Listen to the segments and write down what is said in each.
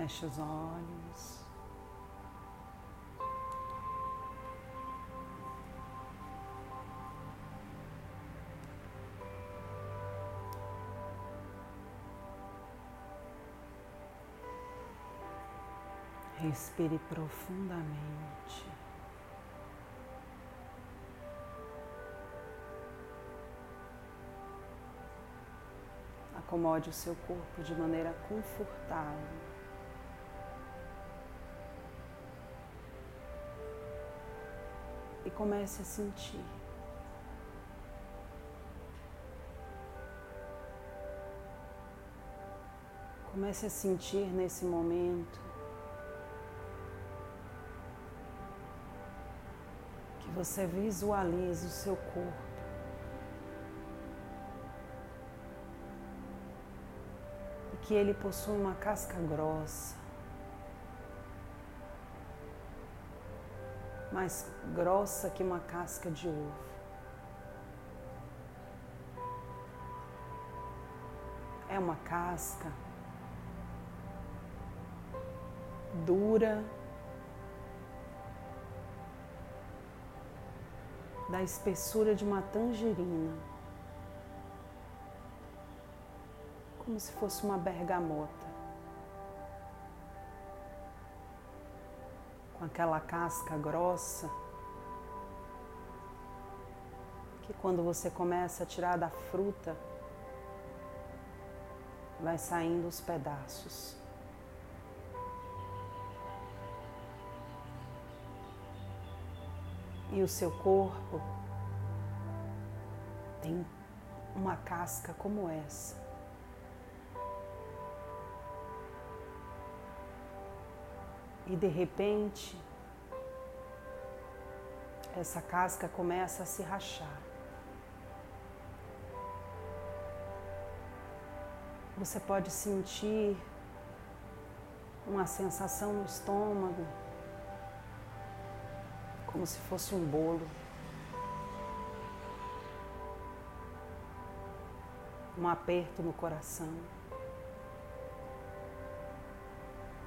Feche os olhos. Respire profundamente. Acomode o seu corpo de maneira confortável. Comece a sentir. Comece a sentir nesse momento que você visualize o seu corpo. E que ele possui uma casca grossa. Mais grossa que uma casca de ovo. É uma casca dura, da espessura de uma tangerina, como se fosse uma bergamota, aquela casca grossa que quando você começa a tirar da fruta, vai saindo os pedaços. e o seu corpo tem uma casca como essa. E de repente, essa casca começa a se rachar. Você pode sentir uma sensação no estômago como se fosse um bolo. Um aperto no coração,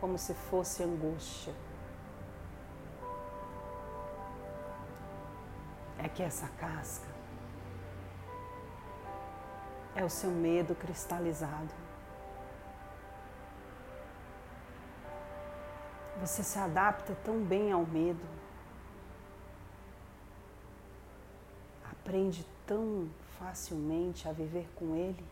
como se fosse angústia. É que essa casca é o seu medo cristalizado. Você se adapta tão bem ao medo. aprende tão facilmente a viver com ele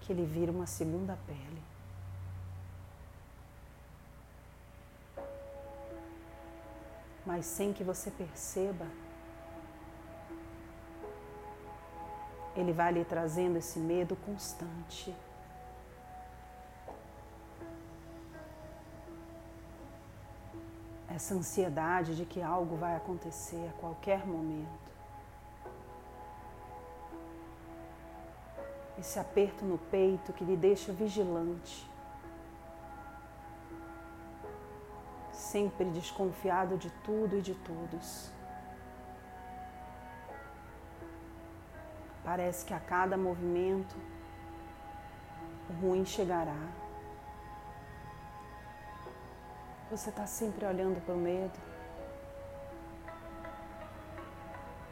que ele vira uma segunda pele. Mas sem que você perceba, ele vai lhe trazendo esse medo constante. essa ansiedade de que algo vai acontecer a qualquer momento. Esse aperto no peito que lhe deixa vigilante, sempre desconfiado de tudo e de todos. Parece que a cada movimento o ruim chegará. Você está sempre olhando para o medo.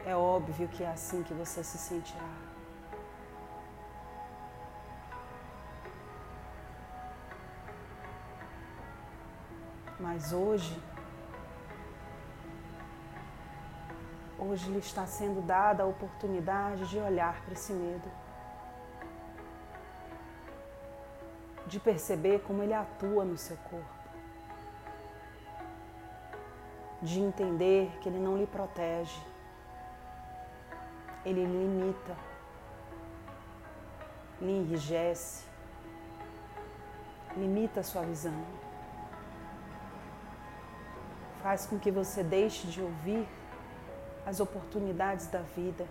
É óbvio que é assim que você se sentirá. Mas hoje, hoje lhe está sendo dada a oportunidade de olhar para esse medo, de perceber como ele atua no seu corpo. De entender que ele não lhe protege, ele lhe limita, lhe enrijece, limita a sua visão, faz com que você deixe de ouvir as oportunidades da vida.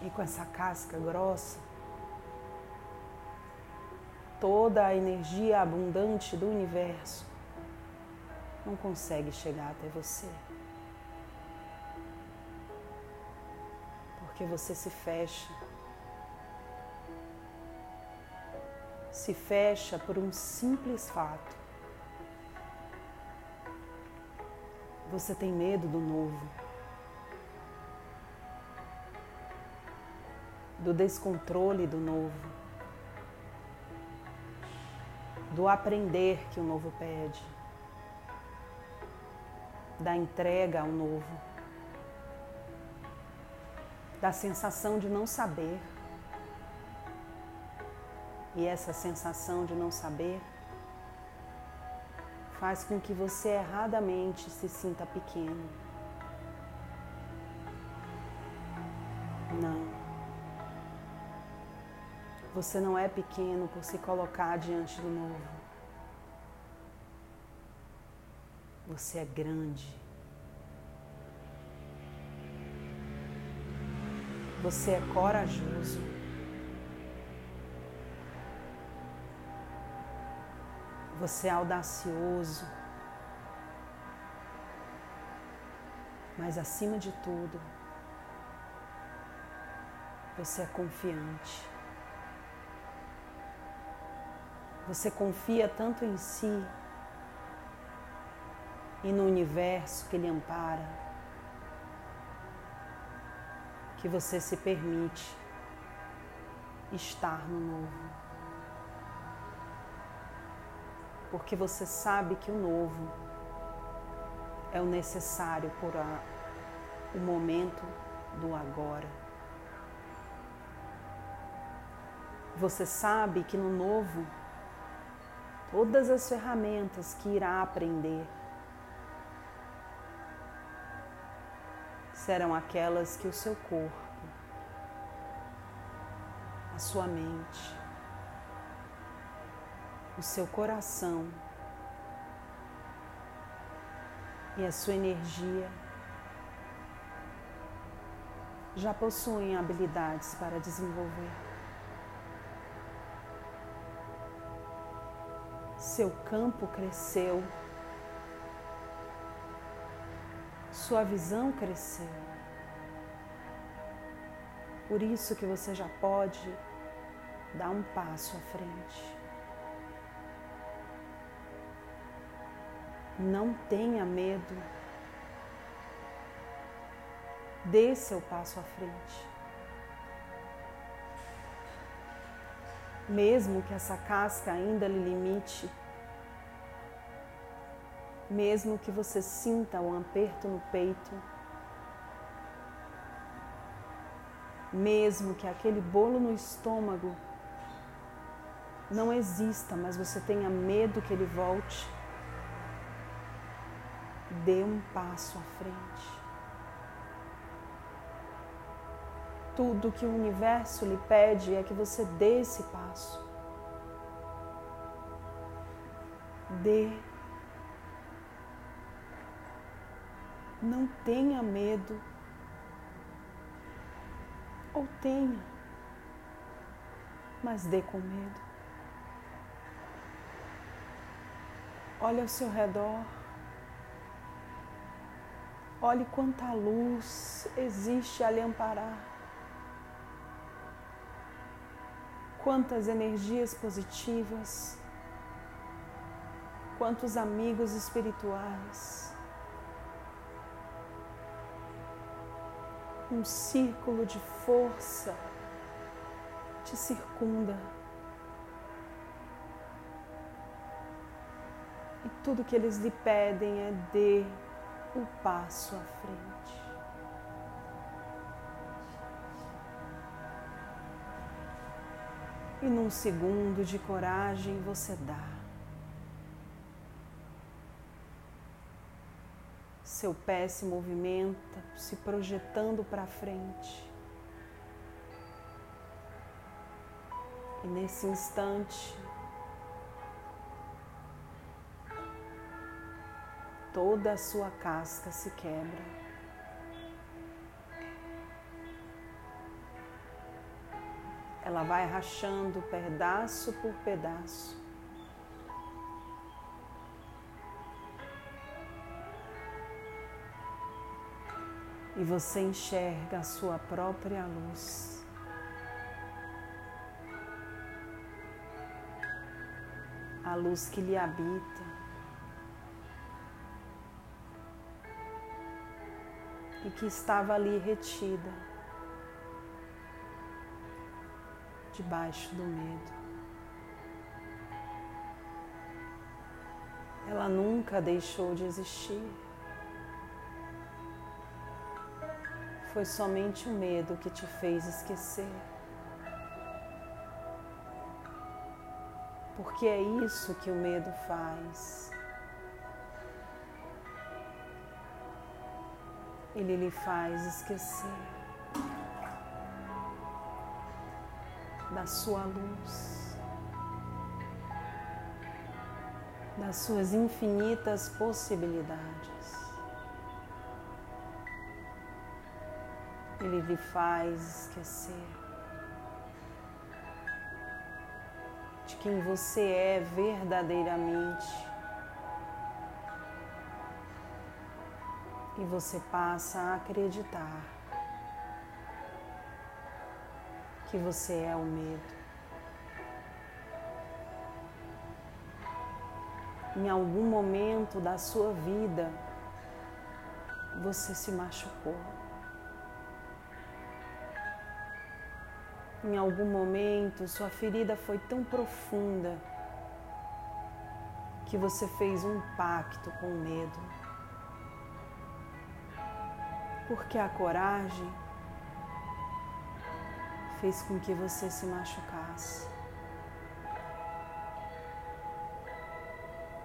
E com essa casca grossa, toda a energia abundante do universo não consegue chegar até você. Porque você se fecha. se fecha por um simples fato. Você tem medo do novo, do descontrole do novo, do aprender que o novo pede, da entrega ao novo, da sensação de não saber. E essa sensação de não saber faz com que você erradamente se sinta pequeno. Não. Você não é pequeno por se colocar diante do novo. Você é grande. Você é corajoso. Você é audacioso. Mas acima de tudo, você é confiante. Você confia tanto em si e no universo que lhe ampara, que você se permite estar no novo. Porque você sabe que o novo é o necessário por a, o momento do agora. Você sabe que no novo, todas as ferramentas que irá aprender serão aquelas que o seu corpo, a sua mente, o seu coração e a sua energia já possuem habilidades para desenvolver. Seu campo cresceu sua visão cresceu. Por isso que você já pode dar um passo à frente. Não tenha medo. Dê seu passo à frente. Mesmo que essa casca ainda lhe limite, mesmo que você sinta um aperto no peito, mesmo que aquele bolo no estômago não exista, mas você tenha medo que ele volte, dê um passo à frente. Tudo que o universo lhe pede é que você dê esse passo. Dê Não tenha medo. Ou tenha, mas dê com medo. Olhe ao seu redor. Olhe quanta luz existe a lhe amparar. Quantas energias positivas. Quantos amigos espirituais. um círculo de força te circunda. E tudo que eles lhe pedem é dê o passo à frente. E num segundo de coragem você dá. Seu pé se movimenta, se projetando para frente. E nesse instante, toda a sua casca se quebra. Ela vai rachando pedaço por pedaço. e você enxerga a sua própria luz. a luz que lhe habita. E que estava ali retida, debaixo do medo. Ela nunca deixou de existir. Foi somente o medo que te fez esquecer. Porque é isso que o medo faz. Ele lhe faz esquecer da sua luz, das suas infinitas possibilidades. Ele lhe faz esquecer de quem você é verdadeiramente. E você passa a acreditar que você é o medo. Em algum momento da sua vida, você se machucou. Em algum momento, sua ferida foi tão profunda que você fez um pacto com o medo. Porque a coragem fez com que você se machucasse.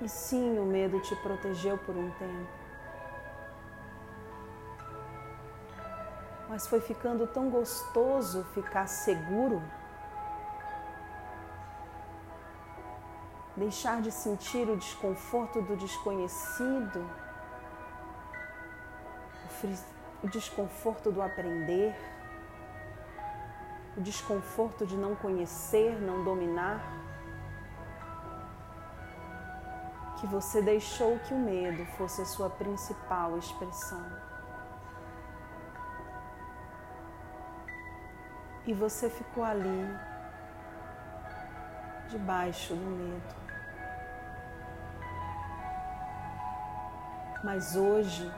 E sim, o medo te protegeu por um tempo. mas foi ficando tão gostoso ficar seguro. Deixar de sentir o desconforto do desconhecido, o desconforto do aprender, o desconforto de não conhecer, não dominar. Que você deixou que o medo fosse a sua principal expressão. e você ficou ali, debaixo do medo. Mas hoje,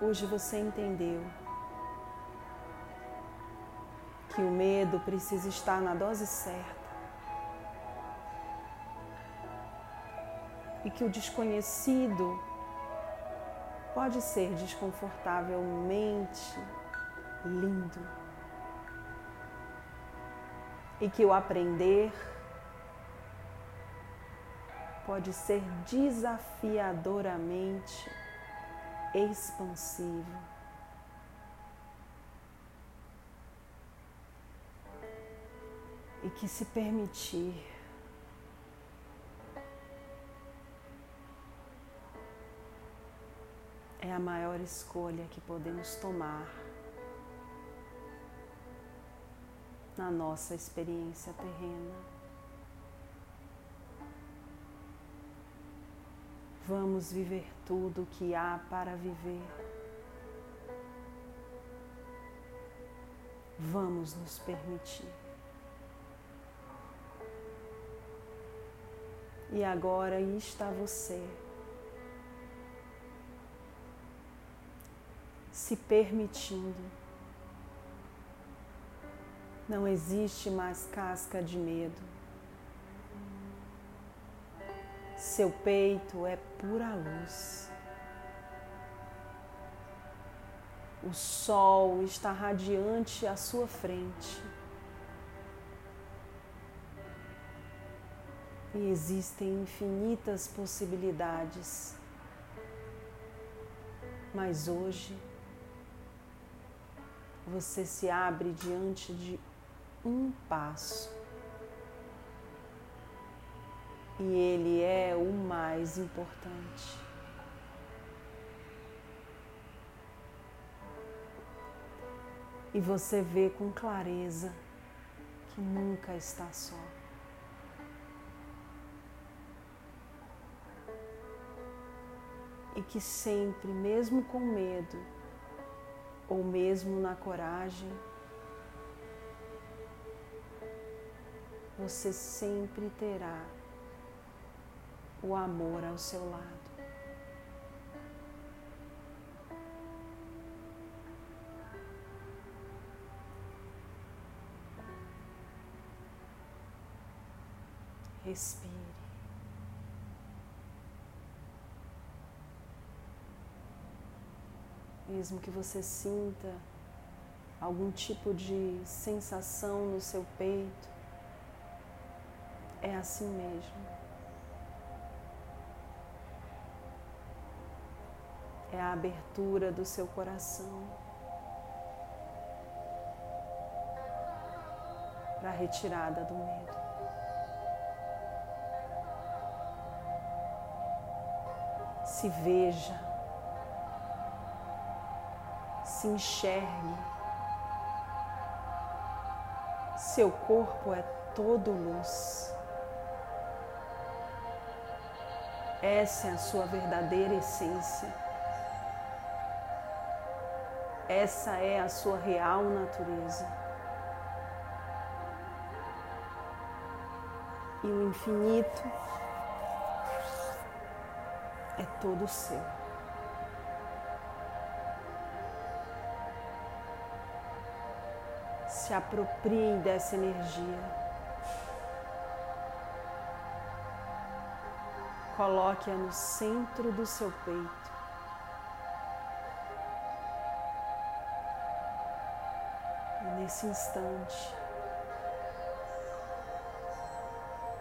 hoje você entendeu que o medo precisa estar na dose certa. E que o desconhecido pode ser desconfortavelmente lindo e que o aprender pode ser desafiadoramente expansivo. E que se permitir é a maior escolha que podemos tomar na nossa experiência terrena. Vamos viver tudo o que há para viver. Vamos nos permitir. E agora aí está você. Se permitindo não existe mais casca de medo. Seu peito é pura luz. O sol está radiante à sua frente. E existem infinitas possibilidades. Mas hoje você se abre diante de um passo. E ele é o mais importante. E você vê com clareza que nunca está só. E que sempre, mesmo com medo, ou mesmo na coragem, você sempre terá o amor ao seu lado. Respire. Mesmo que você sinta algum tipo de sensação no seu peito, é assim mesmo. A abertura do seu coração para a retirada do medo. Se veja se enxergue. Seu corpo é todo luz. Essa é a sua verdadeira essência. Essa é a sua real natureza. E o infinito é todo seu. se aproprie dessa energia. Coloque-a no centro do seu peito. Nesse instante,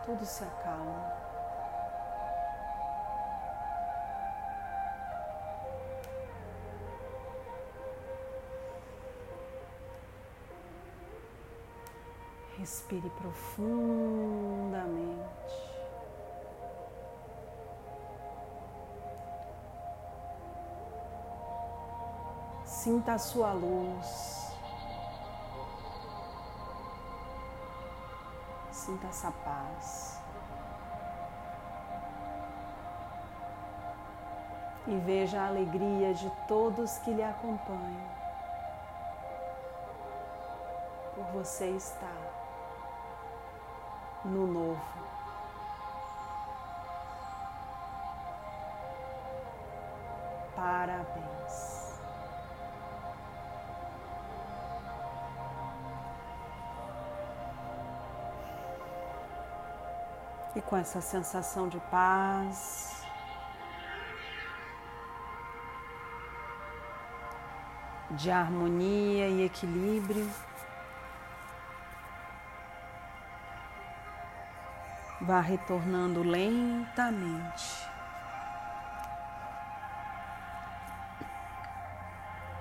tudo se acalma. Respire profundamente. Sinta a sua luz. Sinta essa paz. E veja a alegria de todos que lhe acompanham por você estar no novo. E com essa sensação de paz, de harmonia e equilíbrio, Vá retornando lentamente.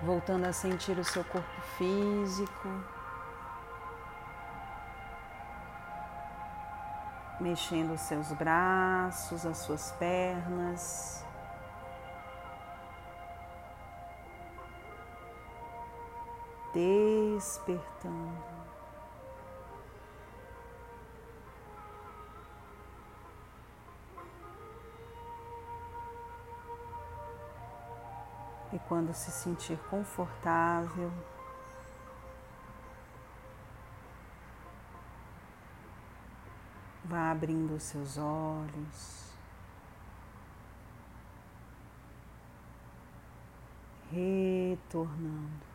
Voltando a sentir o seu corpo físico. Mexendo os seus braços, as suas pernas. Despertando. E quando se sentir confortável, vá abrindo os seus olhos, retornando.